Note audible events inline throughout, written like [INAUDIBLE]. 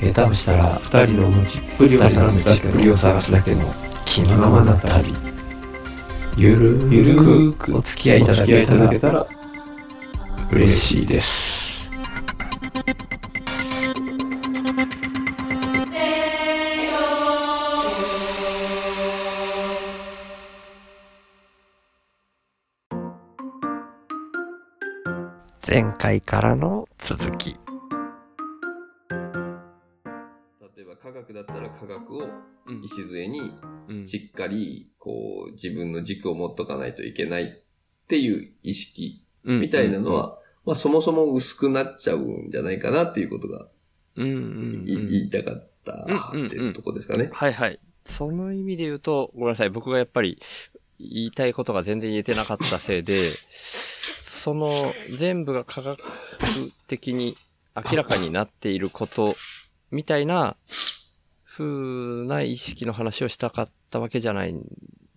下手をしたら二人の持ちっぷりを二人の探すだけ道っぷりを探すだけの気のままな旅。ゆるゆるくお付き合いいただけたら嬉しいです。前回からの続き。礎にうんしっかりこう自分の軸を持っとかないといけないっていう意識みたいなの、は、まあそもそも薄くなっちゃうんじゃないかなっていうことが言いたかったっていうとこですかね。はいはい。その意味で言うと、ごめんなさい。僕がやっぱり言いたいことが全然言えてなかったせいで、[LAUGHS] その全部が科学的に明らかになっていることみたいな風な意識の話をしたかったわけじゃないん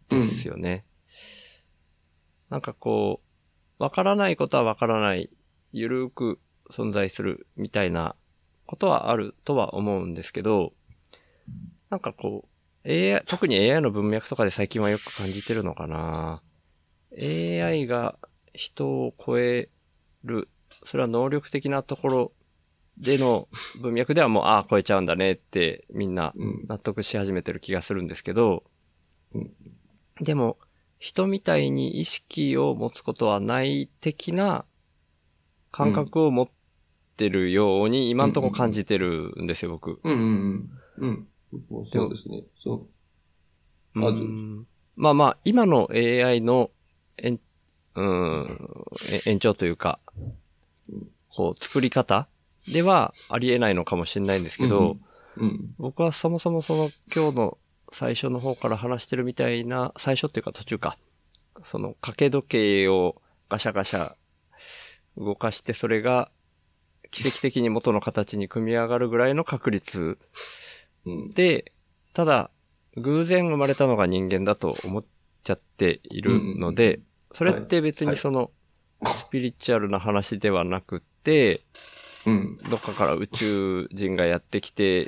ですよね。なんかこう、わからないことはわからない、ゆるーく存在するみたいなことはあるとは思うんですけど、なんかこう、AI、特に AI の文脈とかで最近はよく感じてるのかな AI が人を超える、それは能力的なところでの文脈ではもう、ああ、超えちゃうんだねってみんなうん。納得し始めてる気がするんですけどうん、でも、人みたいに意識を持つことはない的な感覚を持ってるように今んとこ感じてるんですよ、僕。うんうんうん。うん。そうですね。そう。あうどうぞんまあまあ、今の AI の延、うん、え延長というか、こう、作り方ではありえないのかもしれないんですけど、うん。僕はそもそもその今日の最初の方から話してるみたいな、最初っていうか途中か。その掛け時計をガシャガシャ動かしてそれが奇跡的に元の形に組み上がるぐらいの確率うん。で、ただ偶然生まれたのが人間だと思っちゃっているので、それって別にそのスピリチュアルな話ではなくって、うん。どっかから宇宙人がやってきて、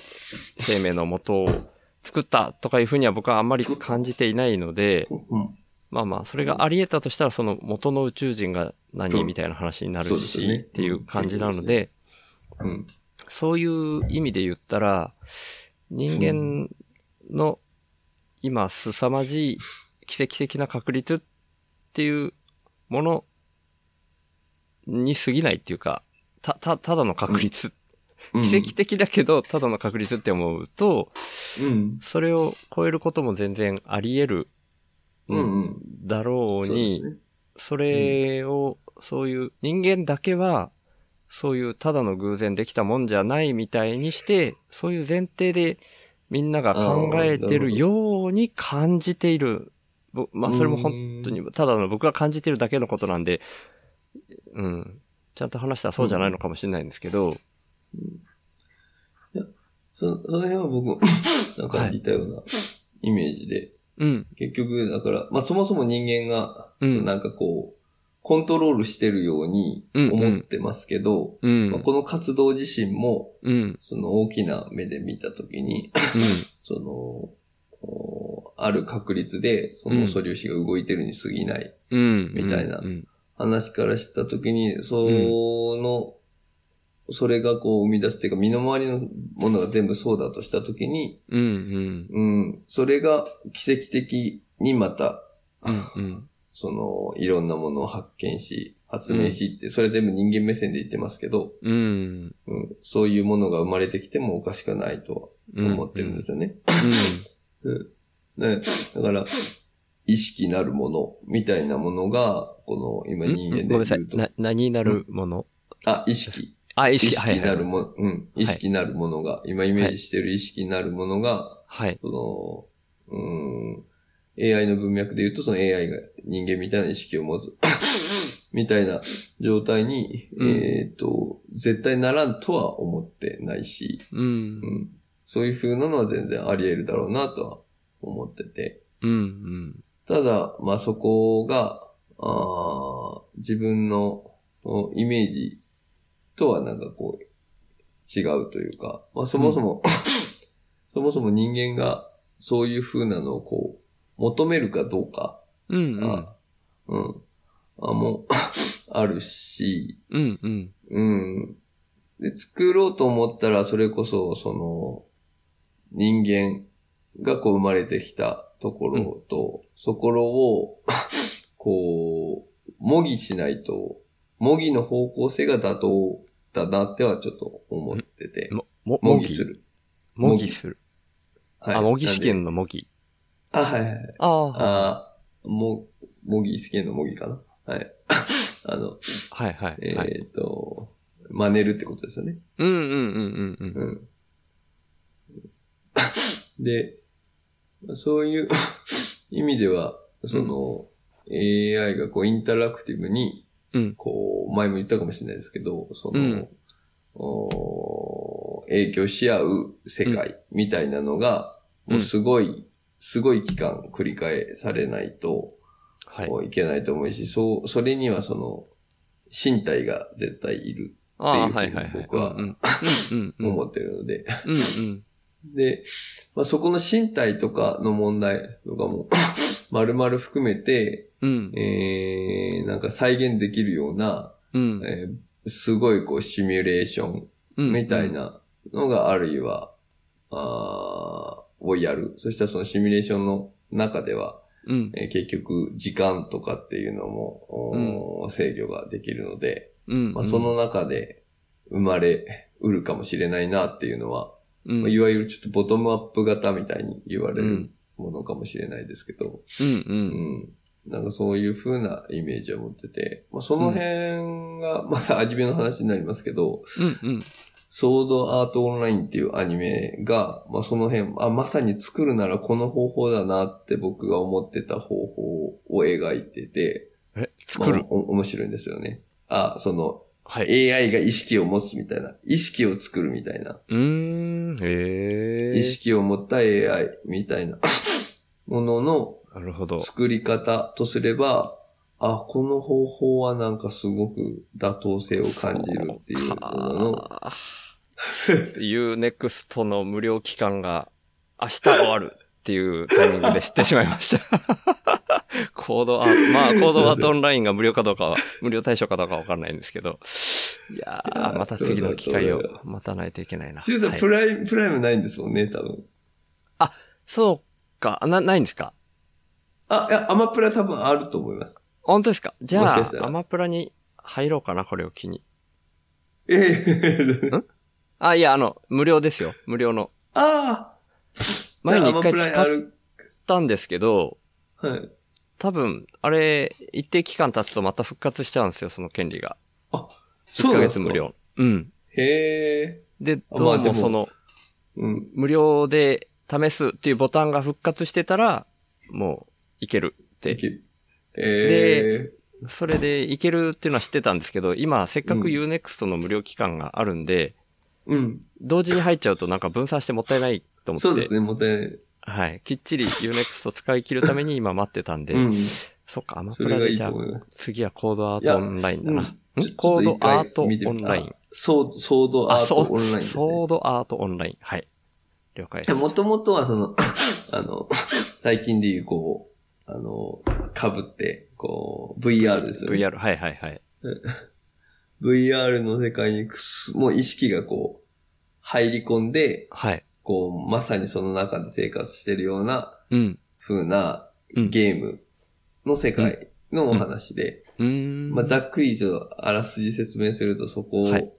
生命の元を作ったとかいうふうには僕はあんまり感じていないので、うん。まあまあ、それがあり得たとしたら、その元の宇宙人が何みたいな話になるし、っていう感じなので、うん。そういう意味で言ったら、人間の今凄まじい奇跡的な確率っていうものに過ぎないっていうか、た、た、ただの確率奇跡的だけど、ただの確率って思うと、うん。それを超えることも全然あり得る、うんうん。だろうに、そうねそれを、そういう人間だけは、そういうただの偶然できたもんじゃないみたいにして、そういう前提でみんなが考えてるように感じている。ぼまあそれも本当に、ただの僕が感じてるだけのことなんで、うん。ちゃんと話したらそうじゃないのかもしれないんですけど、そその辺は僕も [LAUGHS] なんか似たようなイメージで、うん。結局、だから、まあそもそも人間が、うんなんかこう、コントロールしてるように思ってますけど、うん。まあ、この活動自身も、うん。その大きな目で見たときに、[LAUGHS] その、おある確率で、その素粒子が動いてるに過ぎないうん。うん。みたいなうん。話からしたときに、その、それがこう生み出すっていうか、身の回りのものが全部そうだとしたときに、うん。うん、それが奇跡的にまた、うん。うん。その、いろんなものを発見し、発明しって、それ全部人間目線で言ってますけど、うん。うん、そういうものが生まれてきてもおかしくないとは思ってるんですよね。うんね、だから、意識なるものみたいなものが、この今人間でごめんなさい言う。と、な、何になるもの？あ、意識。あ、意意識、識なるもも、うん、意識なるものが、今イメージしてる意識なるものが、はい。その、うん、AI の文脈で言うと、その AI が人間みたいな意識を持つ、[LAUGHS] みたいな状態に、うんえっ、と、絶対ならんとは思ってないし、うんう。ん、そういう風なのは全然あり得るだろうなとは思ってて。うん。うん。ただ、まあそこが、あー自分のおイメージとはなんかこう、違うというか、まあそもそも、[COUGHS] そもそも人間がそういう風なのをこう、求めるかどうか、うん。うん。あうん、あもう、[COUGHS] あるし、うん。うん。うん。で、作ろうと思ったら、それこそ、その、人間がこう生まれてきたところと、そこを、[LAUGHS] こう、模擬しないと、模擬の方向性が妥当だなってはちょっと思ってて、模模擬擬する。模擬する。はいあ、模擬試験の模擬。あ、はいはいはい。ああ、模擬試験の模擬かな。はい。[LAUGHS] あの、いはいはい。えっ、と、真似るってことですよね。うんうんうんうんうん。うん。で、そういう [LAUGHS] 意味では、その、AI がこうインタラクティブに、うんこう、前も言ったかもしれないですけど、その、うんお影響し合う世界みたいなのが、うんもうすごい、すごい期間繰り返されないと、はい。こういけないと思うし、そう、それにはその、身体が絶対いるああ、っていうふうに。僕はうんうんうんうん。[LAUGHS] 思ってるので、うんうん。で、まあ、そこの身体とかの問題とかも、[COUGHS] 丸々含めて、うん。えー、なんか再現できるような、うん。えーすごいこうシミュレーションうん。みたいなのがあるいは、あーをやる。そしたらそのシミュレーションの中では、うん。えー結局時間とかっていうのも、制御ができるので、うん。まあ、その中で生まれうるかもしれないなっていうのは、うん、まあいわゆるちょっとボトムアップ型みたいに言われるうん。ものかもしれないですけど、うん。う。うんん。なんかそういう風なイメージを持ってて、まあ、その辺が、またアニメの話になりますけど、うん。うん。ソードアートオンラインっていうアニメが、まあ、その辺、あ、まさに作るならこの方法だなって僕が思ってた方法を描いてて、え、作る？まあお面白いんですよね。あ、その、はい。AI が意識を持つみたいな、意識を作るみたいな、うーん。へえ。意識を持った AI みたいな [LAUGHS] もののなるほど。作り方とすれば、あ、この方法はなんかすごく妥当性を感じるっていうものの、[LAUGHS] か UNEXT の無料期間が明日終わるっていうタイミングで知ってしまいました。コードアート、まあ、コードアートオンラインが無料かどうかは、無料対象かどうかわかんないんですけど。いやー、また次の機会を待たないといけないな。シュウさん、はいプライム、プライムないんですもんね、多分。そうか、な、ないんですか？あ、いや、アマプラ多分あると思います。本当ですか？じゃあアマプラに入ろうかな、これを機に。ええあ、いや、あの、無料ですよ。無料の。ああ前に一回使っ。たんですけど、はい。多分、あれ、一定期間経つとまた復活しちゃうんですよ、その権利が。1ヶそうなんですか月無。料。うん。へえ。で、あどうまあでももその、うん。無料で試すっていうボタンが復活してたら、もう、いけるって。ええ。それでいけるっていうのは知ってたんですけど、今、せっかくうん Unext の無料期間があるんで、うん。同時に入っちゃうとなんか分散してもったいないと思って。そうですね、もったいない。はい。きっちり Unext 使い切るために今待ってたんで、[LAUGHS] うん。そっか、アマプラでじゃあ。次はコードアートオンラインだな。コードアートオンライン。ソーソードアートオンラインですソねー。ドアートオンライン。はい。了解です。もともとはその、[LAUGHS] あの、最近でいうこう、あの、被って、こう、VR ですよね。VR、はいはいはい。[LAUGHS] VR の世界にくす、もう意識がこう、入り込んで、はい。こう、まさにその中で生活してるようなうん。風なうんゲームの世界のお話で、うーん。まあ、ざっくりとあらすじ説明するとそこはい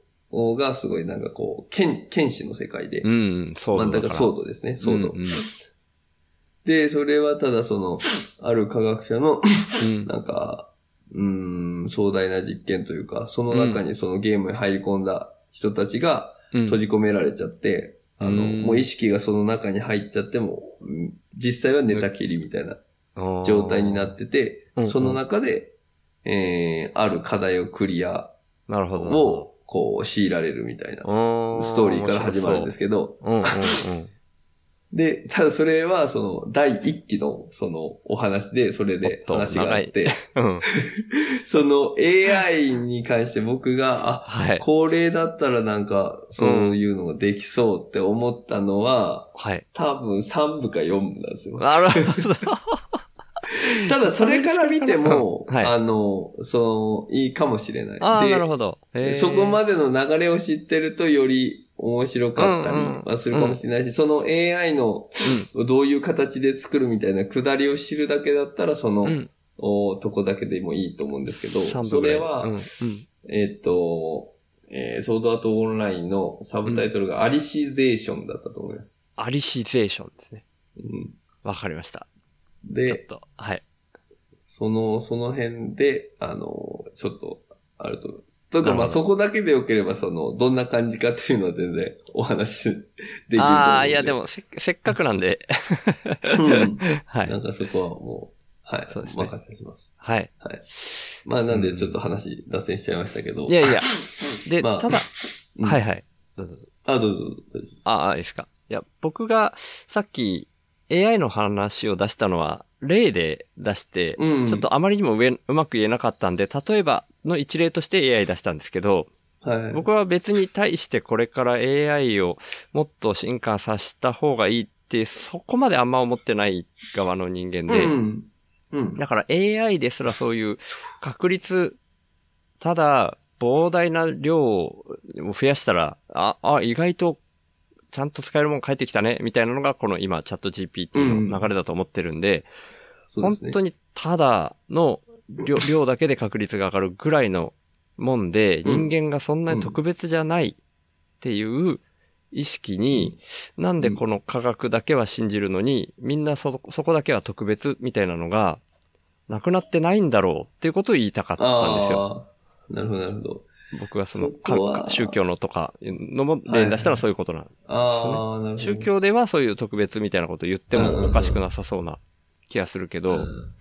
がすごいなんかこう、剣、剣士の世界で、うん、そう真ん中ソードドですね、ソード。うんうんで、それはただその、ある科学者の、うん。なんか、うーん、壮大な実験というか、その中にそのゲームに入り込んだ人たちがうん閉じ込められちゃって、あの、うん。もう意識がその中に入っちゃっても、うん実際は寝たきりみたいな状態になっててその中で、えー、ある課題をクリアなるほど。を、こう、強いられるみたいなスストーリーから始まるんですけど、うんうんうん。で、ただそれは、その、第一期の、その、お話で、それで話があって、うん。[LAUGHS] その AI に関して僕が、あ、はい。これだったらなんか、そういうのができそうって思ったのは、はい。多分3部か4部なんですよ。なるほど。[LAUGHS] ただそれから見ても、はいあの、その、いいかもしれない。ああ、でなるほど。そこまでの流れを知ってるとより面白かったりはするかもしれないし、その AI のどういう形で作るみたいなくだりを知るだけだったら、その。おとこだけでもいいと思うんですけど、それは、えっ、と、えーソードアートオンラインのサブタイトルがアリシゼーションだったと思います。アリシゼーションですね。うん、わかりました。ちょっで、と、はい。その、その辺で、あの、ちょっと、あると。とか、まあ、そこだけでよければ、その、どんな感じかっていうのは全然お話しできる。ああ、いや、でも、せ、せっかくなんで、うん、[LAUGHS] は。ないんかそこはもう、はい、そうですねお任せします。はい。まあ、なんでちょっと話脱線しちゃいましたけど。いやいや。[LAUGHS] で、まあただ、うんはいはい。どうぞあ、どうぞどうぞ。ああ、いいですか。いや、僕がさっき AI の話を出したのは、例で出して、うんちょっとあまりにも上うまく言えなかったんで、例えばの一例として AI 出したんですけど、はい。僕は別に対してこれから AI をもっと進化させた方がいいって、そこまであんま思ってない側の人間で、うん。うん。だから AI ですらそういう確率、ただ膨大な量を増やしたら、あ、あ、意外とちゃんと使えるもん返ってきたね、みたいなのがこの今チャット GPT の流れだと思ってるんで、そうですね。本当にただの量量だけで確率が上がるぐらいのもんで、うん。人間がそんなに特別じゃないっていう意識に、なんでこの科学だけは信じるのに、みんなそ、そこだけは特別みたいなのが、なくなってないんだろうっていうことを言いたかったんですよ。なるほど、なるほど。僕はそのそ宗教のとかのも例に出したらそういうことなの。ああ、なるほど。宗教ではそういう特別みたいなことを言ってもおかしくなさそうな気がするけど、うんうん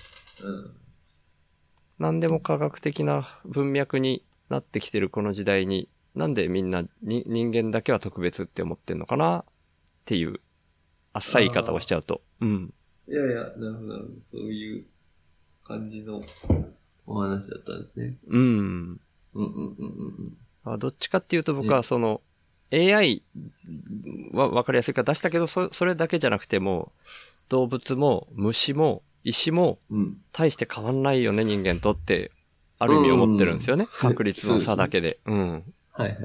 何でも科学的な文脈になってきてるこの時代に、なんでみんなに人間だけは特別って思ってんのかなっていう、あっさい言い方をしちゃうと。うん。いやいや、なるほど。そういう感じのお話だったんですね。うん。うんうんうんうんあどっちかっていうと僕はその、AI は分かりやすいから出したけど、そそれだけじゃなくても、動物も虫も石もうん。うん。大して変わんないよね、人間とって、ある意味思ってるんですよね。うん確率の差だけで。うん。はいはい。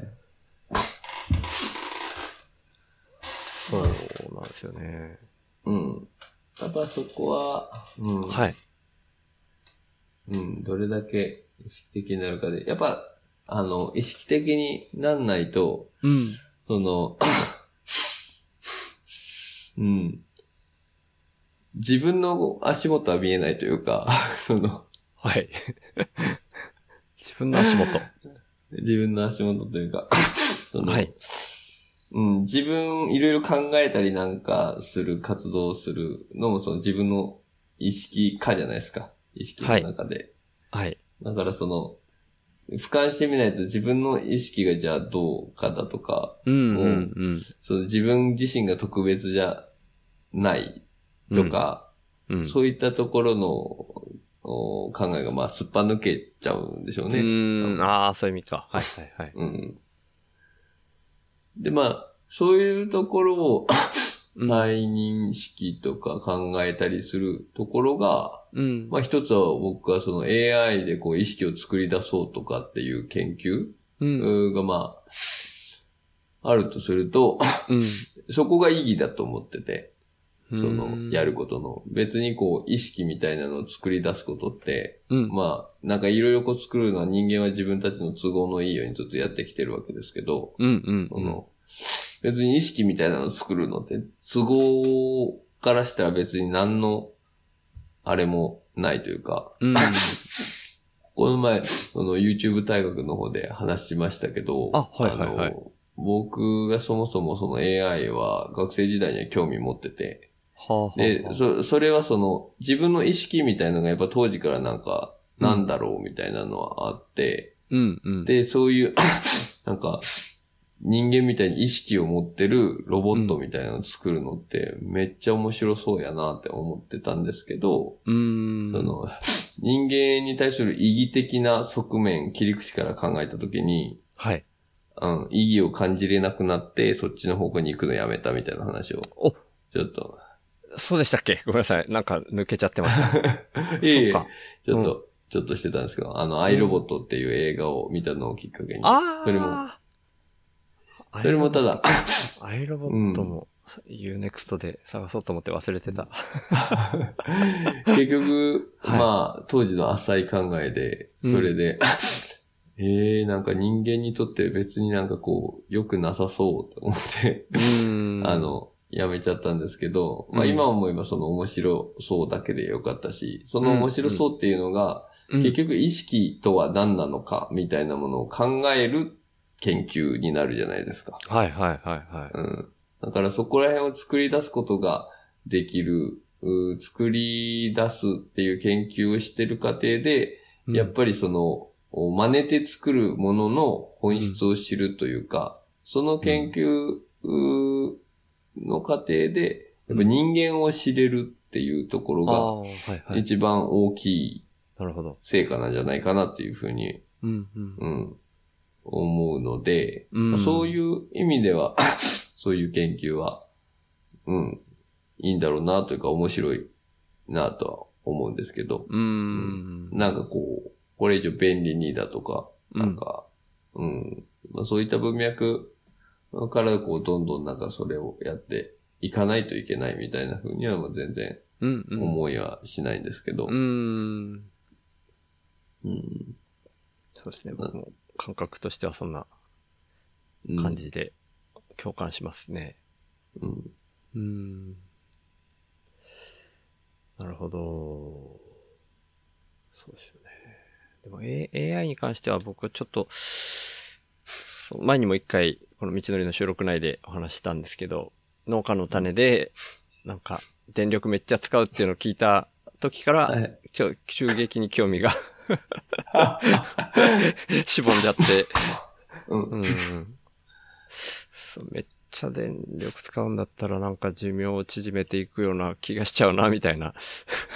そうなんですよね。うん。やっぱそこは、うん。はい。うん、どれだけ意識的になるかで。やっぱ、あの、意識的になんないと、うん。その、[COUGHS] うん。自分の足元は見えないというか、[LAUGHS] その、はい。[LAUGHS] 自分の足元。[LAUGHS] 自分の足元というか、その、はい。うん、自分いろいろ考えたりなんかする活動をするのもその自分の意識化じゃないですか。意識の中で。はい。だからその、俯瞰してみないと自分の意識がじゃあどうかだとか、うん、うん、うん。その自分自身が特別じゃないとか、うん。そういったところのお考えがまあすっぱ抜けちゃうんでしょううね。ーん、ああ、そういう意味か。はい、はい、はい。うん。で、まあ、そういうところをうん再認識とか考えたりするところが、うん。まあ一つは僕はその AI でこう意識を作り出そうとかっていう研究うん。がまあ、あるとすると、うん。[LAUGHS] そこが意義だと思ってて、そのうん、やることの。別にこう、意識みたいなのを作り出すことって、うん。まあ、なんかいろいろこう作るのは人間は自分たちの都合のいいようにずっとやってきてるわけですけど、うん、うん。その、別に意識みたいなのを作るのって、都合からしたら別に何の、あれもないというか、うん。[LAUGHS] この前、その YouTube 大学の方で話しましたけど、あはいはいはい。僕がそもそもその AI は学生時代には興味持ってて、はあはあで、そ、それはその自分の意識みたいなのがやっぱ当時からなんか、なんだろうみたいなのはあって、うんうん。で、そういう、[COUGHS] なんか、人間みたいに意識を持ってるロボットみたいなのを作るのってめっちゃ面白そうやなって思ってたんですけど、うーん。その、人間に対する意義的な側面、切り口から考えたときに、はい。うん、意義を感じれなくなって、そっちの方向に行くのやめたみたいな話を、おちょっと、そうでしたっけ？ごめんなさい。なんか抜けちゃってました。[LAUGHS] いえいえ。ちょっと、ちょっとしてたんですけど、あの、アイロボットっていう映画を見たのをきっかけに、ああ。それも、それもただ、アイロボットも、Unext で探そうと思って忘れてた。[LAUGHS] 結局、はい。まあ、当時の浅い考えで、それで、[LAUGHS] ええなんか人間にとって別になんかこう、良くなさそうと思って、うーん。[LAUGHS] あ、の、やめちゃったんですけど、まあうん。今思えばその面白そうだけでよかったし、その面白そうっていうのが、うん、結局意識とは何なのかみたいなものを考える研究になるじゃないですか。はいはいはいはい。うん。だからそこら辺を作り出すことができる、う作り出すっていう研究をしてる過程で、うんやっぱりその、お真似て作るものの本質を知るというか、その研究うの過程で、やっぱ人間を知れるっていうところが。一番大きい。成果なんじゃないかなっていうふうに、うんうん。うん、思うので、うんまあそういう意味では、[LAUGHS] そういう研究は、うん、いいんだろうなというか面白いなとは思うんですけど、うーん。なんかこう、これ以上便利にだとか、なんか、うん、まあ、そういった文脈からこう、どんどんなんかそれをやっていかないといけないみたいな風にはもう全然うんうん。思いはしないんですけど、うーん。うんそうですね。僕も感覚としてはそんなうん感じで共感しますね。うんうーん。なるほど。そうですよね。でも、A、AI に関しては僕はちょっと、前にも一回、この道のりの収録内でお話ししたんですけど、農家の種で、なんか、電力めっちゃ使うっていうのを聞いた時から、はい急激に興味がしぼんじゃって、[LAUGHS] うんうんめっちゃ電力使うんだったらなんか寿命を縮めていくような気がしちゃうな、みたいな。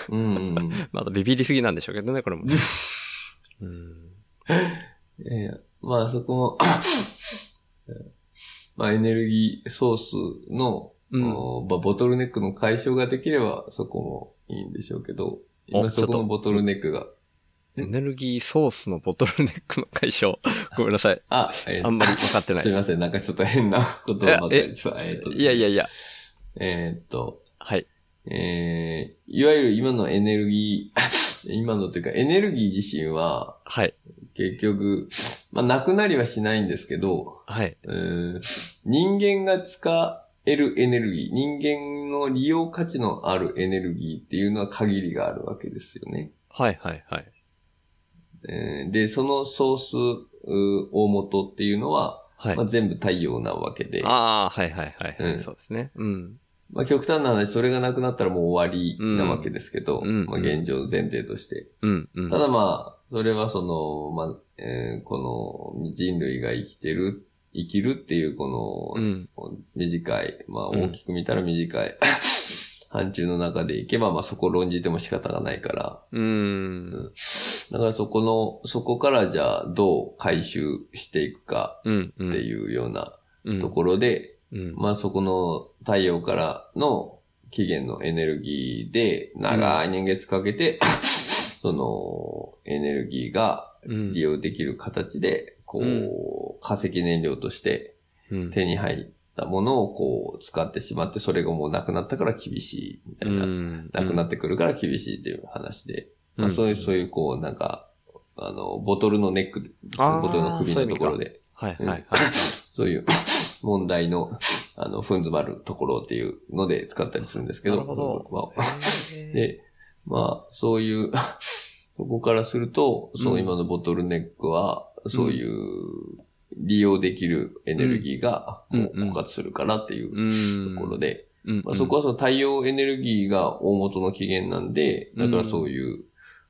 うん [LAUGHS] まだビビりすぎなんでしょうけどね、これも。[LAUGHS] うん。いやいや、まあそこも、[COUGHS] まあエネルギーソースの、うんおまあ、ボトルネックの解消ができればそこもいいんでしょうけど、お今そこのボトルネックが、エネルギーソースのボトルネックの解消。[LAUGHS] ごめんなさい。あ、えーあんまり分かってない。すいません、なんかちょっと変な [LAUGHS] 言葉ばっかりえ？ーといやいやいや。えーっと、はい。えー、いわゆる今のエネルギー、[LAUGHS] 今のというかエネルギー自身ははい。結局、まあなくなりはしないんですけど、はい。うーん人間が使えるエネルギー、人間の利用価値のあるエネルギーっていうのは限りがあるわけですよね。はいはいはい。えーで、そのソース、う大元っていうのは、はいまあ、。全部太陽なわけで、ああ、はいはいはいはい、うんそうですね。うん。まあ、極端な話、それがなくなったらもう終わりなわけですけど、うんまあ、現状前提として。うん。うん。ただまあ、それはその、まあ、えーこの人類が生きてる、生きるっていうこの、うん。短い、まあうん大きく見たら短い、[LAUGHS] 範疇の中でいけば、まあそこを論じても仕方がないから、うーん。だからそこの、そこからじゃあどう回収していくかうん。うん。っていうようなうんところで、うん。まあそこの太陽からの起源のエネルギーで長い年月かけて、そのエネルギーがうん利用できる形で、こう、うん化石燃料としてうん。手に入ったものをこう使ってしまって、それがもうなくなったから厳しいみたいな。んなくなってくるから厳しいっていう話で。まあ、うんそういう、そういうこう、なんか、あの、ボトルのネック、ボトルの首のところで、はいはいはい。[LAUGHS] そういう問題の、あの、ふん詰まるところっていうので使ったりするんですけど。なるほど。[LAUGHS] で、まあ、そういう [LAUGHS] そこからすると、その今のボトルネックは、そういう利用できるエネルギーがうん。もう枯渇するからっていううん。ところで、うん、まあ、そこはその太陽エネルギーが大元の起源なんで、だからそういう、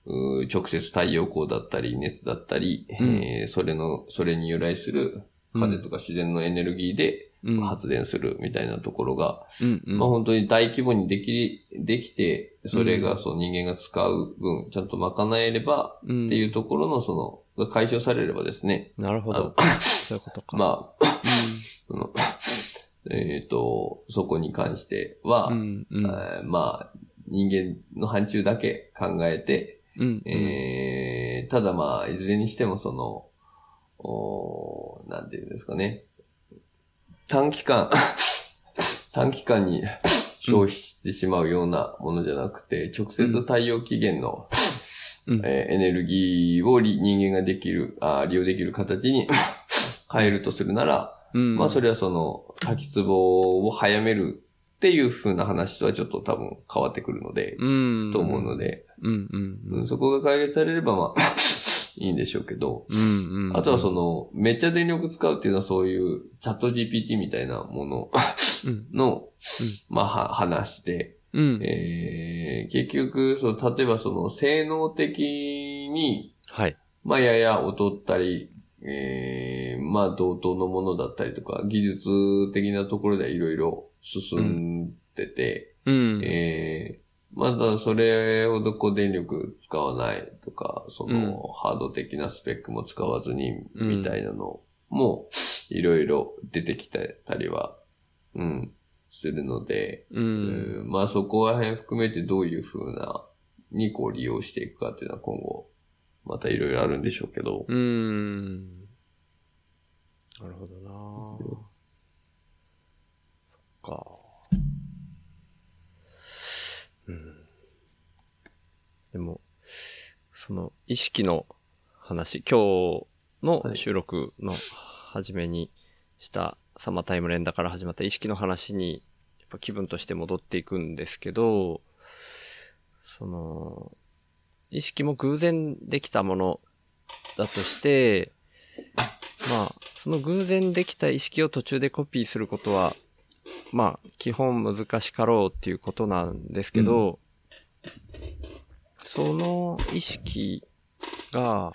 うー直接太陽光だったり、熱だったり、うん。えーそれの、それに由来する風とか自然のエネルギーでうん、発電するみたいなところが、うん、うん。まあ本当に大規模にでき、できて、それがそう人間が使う分、ちゃんと賄えればうん。っていうところのその、が解消されればですね、なるほど。[LAUGHS] そういうことか。まあ、その、えっ、と、そこに関しては、うん、うん。えーまあ、人間の範疇だけ考えて、うん、えーただまあ、いずれにしてもその、おーなんていうんですかね。短期間、[LAUGHS] 短期間に消費してしまうようなものじゃなくて、直接太陽起源の、うんえーエネルギーをり人間ができるあー、利用できる形に [LAUGHS] 変えるとするなら、うん。まあそれはその、滝壺を早めるっていう風な話とはちょっと多分変わってくるので、うん。と思うので、うん、うん、う。うんんそこが解決されればまあ、いいんでしょうけど、うん、うん。あとはその、めっちゃ電力使うっていうのはそういうチャット GPT みたいなものうん、の、まあは話で、うん。えー、結局、その、例えばその、性能的に、はい。まあやや劣ったり、えー、まあ同等のものだったりとか、技術的なところではいろいろ進んでて、うん。えー、まだそれほどこう電力使わないとか、その、うんハード的なスペックも使わずに、うんみたいなのも、いろいろ出てきてたりは、うん、するので、う。うんんまあそこら辺含めてどういう風な、にこう利用していくかっていうのは今後、またいろいろあるんでしょうけど、うん。なるほどなそっか。うん。でも、その意識の話、今日の収録の初めにしたサマータイム連打から始まった意識の話に、やっぱ気分として戻っていくんですけど、その、意識も偶然できたものだとして、まあ、その偶然できた意識を途中でコピーすることは、まあ、基本難しかろうっていうことなんですけど、その意識が、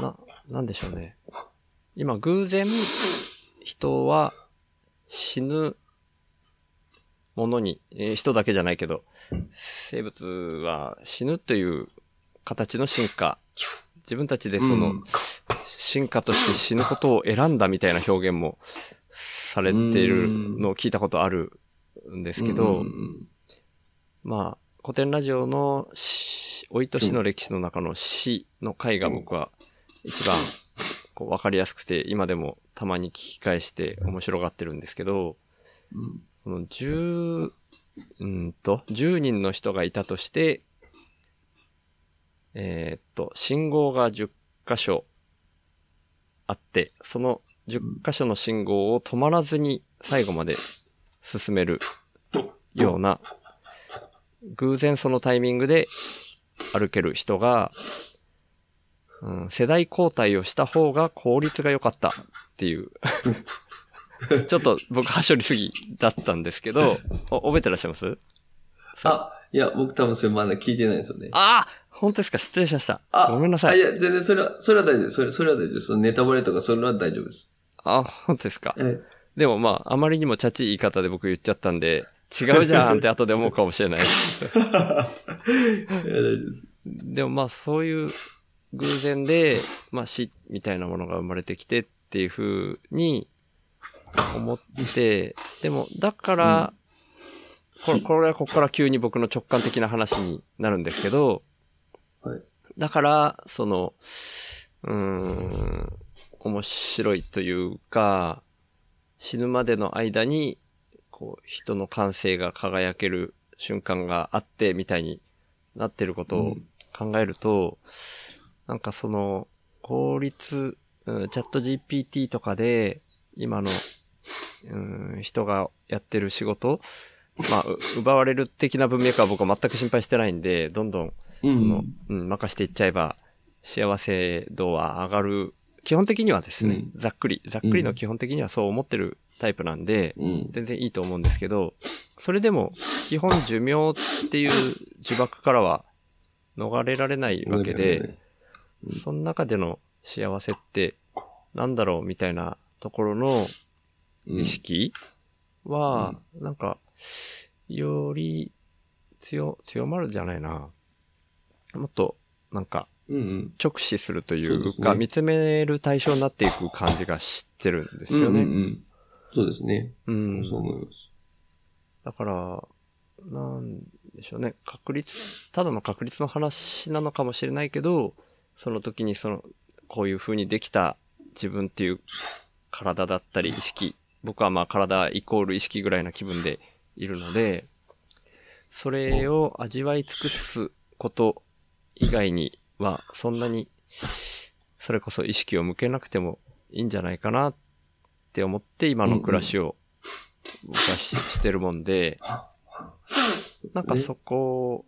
な、なんでしょうね。今、偶然、人は死ぬものに、えー人だけじゃないけど、生物は死ぬという形の進化、自分たちでその、うん。進化として死ぬことを選んだみたいな表現もされているのを聞いたことあるんですけど、うん。まあ、古典ラジオの死老いと死の歴史の中の死の回が僕は一番こう分かりやすくて、今でもたまに聞き返して面白がってるんですけど、うんその10、うんと、10人の人がいたとして、えーっと、信号が10箇所あって、その10箇所の信号を止まらずに最後まで進めるような、偶然そのタイミングで歩ける人が、うん、世代交代をした方が効率が良かったっていう。[LAUGHS] ちょっと僕、はしょりすぎだったんですけど、お覚えてらっしゃいます？あ、いや、僕多分それまだ聞いてないですよね。ああ本当ですか？失礼しました。あ、ごめんなさい。あいや、全然それは、それは大丈夫です。それそれは大丈夫です。そのネタバレとかそれは大丈夫です。あ、本当ですか？はい。でもまあ、あまりにもチャチい言い方で僕言っちゃったんで、違うじゃんって [LAUGHS] 後で思うかもしれない。[LAUGHS] いや、大丈夫です。でもまあ、そういう偶然で、まあ死みたいなものが生まれてきてっていう風に思って、でも、だから、これ、これはここから急に僕の直感的な話になるんですけど、はい。だから、その、うーん、面白いというか、死ぬまでの間に、こう、人の感性が輝ける瞬間があって、みたいになってることを考えると、なんかその、効率、うんチャット GPT とかで、今の、うん、人がやってる仕事、まあ、う奪われる的な文脈は僕は全く心配してないんで、どんどんうそのん。うん、任していっちゃえば、幸せ度は上がる。基本的にはですね、ざっくり、ざっくりの基本的にはそう思ってるタイプなんで、うん。全然いいと思うんですけど、それでも、基本寿命っていう呪縛からは逃れられないわけで、その中での幸せってなんだろうみたいなところのうん意識は、なんか、より強、強まるじゃないな。もっと、なんか。直視するといそうか、見つめる対象になっていく感じがしてるんですようんうんうね。ん。そうですね。うん。そう思います。だから、なんでしょうね。確率、ただの確率の話なのかもしれないけど、その時にその、こういう風にできた自分っていう体だったり意識、僕はまあ体イコール意識ぐらいな気分でいるので、それを味わい尽くすこと以外には、そんなに、それこそ意識を向けなくてもいいんじゃないかなって思って今の暮らしを僕はししてるもんで、なんかそこ、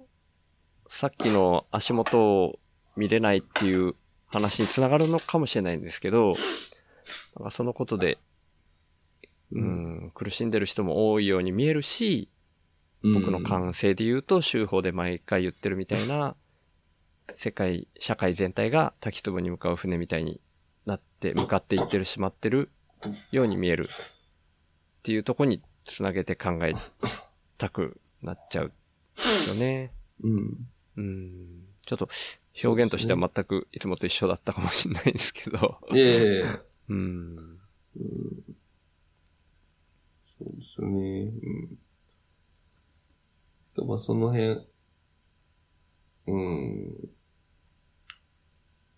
さっきの足元を見れないっていう話につながるのかもしれないんですけど、なんかそのことで、うん、苦しんでる人も多いように見えるし、僕の感性で言うと、週報で毎回言ってるみたいな、世界、社会全体が滝壺に向かう船みたいになって、向かっていってるしまってるように見えるっていうとこにつなげて考えたくなっちゃうよね。うん。うん。ちょっと表現としては全くいつもと一緒だったかもしれないですけど。いえいえいえ。うん。そうですね。うん。まあその辺、うん。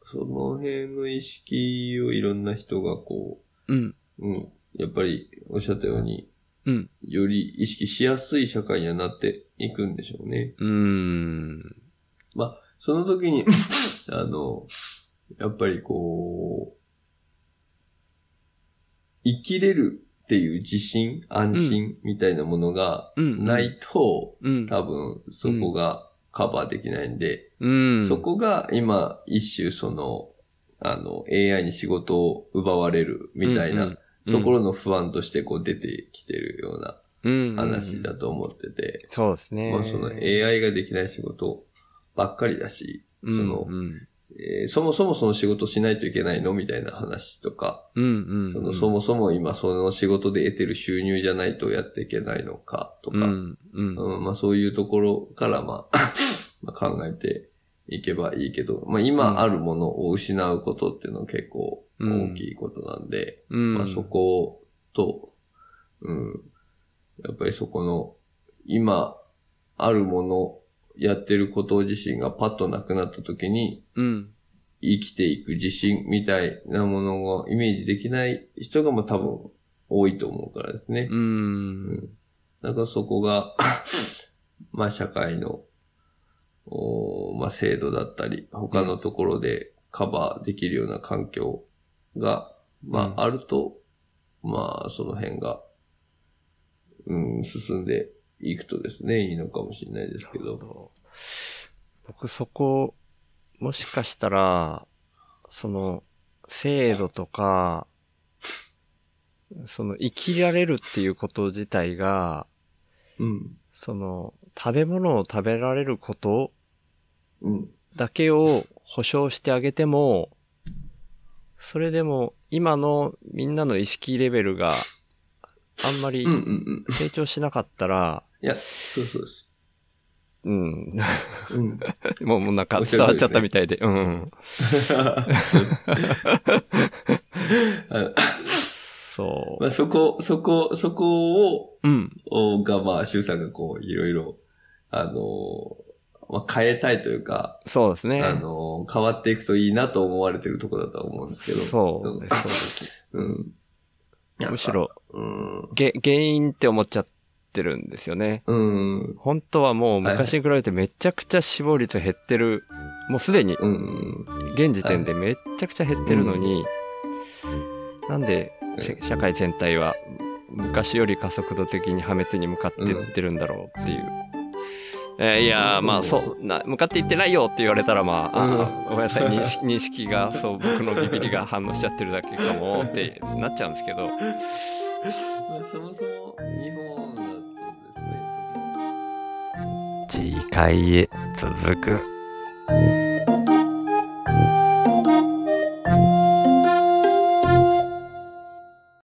その辺の意識をいろんな人がこうん。う、うん。やっぱりおっしゃったように、うん。より意識しやすい社会にはなっていくんでしょうね。うん。まあ、その時に、[LAUGHS] あの、やっぱりこう、生きれるっていう自信、安心みたいなものがうん。ないと、うん。多分そこがカバーできないんで、うん。そこが今一種その、あの、AI に仕事を奪われるみたいなところの不安としてこう出てきてるようなろ話だと思ってて、そうですね。まあその AI ができない仕事ばっかりだし、うん、そのうん。えーそもそもその仕事しないといけないのみたいな話とか、うん、うん。そのそもそも今その仕事で得てる収入じゃないとやっていけないのかとか、うん、うん。うんまあそういうところからまあ [LAUGHS] まあ考えていけばいいけど、まあ今あるものを失うことっていうのは結構大きいことなんで、うん。まあそこと、うん、やっぱりそこの今あるものやってること自身がパッとなくなった時に、うん。生きていく自信みたいなものがイメージできない人がもう多分多いと思うからですね。うん。だからそこが、[LAUGHS] まあ社会の、おーまあ制度だったり、他のところでカバーできるような環境が、まああると、まあその辺が、うん、進んでいくとですね、いいのかもしれないですけど。僕そこ、もしかしたら、その、制度とか、その、生きられるっていうこと自体が、うん。その、食べ物を食べられることうん。だけを保証してあげても、それでも今のみんなの意識レベルがあんまり。成長しなかったら、いや、そうそうです。うん、うん。[LAUGHS] もうもうなんか伝わっちゃったみたいで、うん。あ [LAUGHS] そまあ、そこ、そこ、そこを、う。うん。おが、まあ、周さんがこう、いろいろ、あの、まあ、変えたいというか、そうですね。あの、変わっていくといいなと思われてるところだとは思うんですけど。そうです、そうです。うん。むしろ、うん。げ、原因って思っちゃってるんですよね。うん。本当はもう昔に比べてめちゃくちゃ死亡率減ってる。もうすでに、うん。現時点でめっちゃくちゃ減ってるのに、なんでせ社会全体は昔より加速度的に破滅に向かっていってるんだろうっていうえーいやーまあそうな向かっていってないよって言われたらまあ、あーごめんなさい認識 [LAUGHS] 認識がそう僕のビビりが反応しちゃってるだけかもってなっちゃうんですけどまあ [LAUGHS] そもそも日本異界へ続く。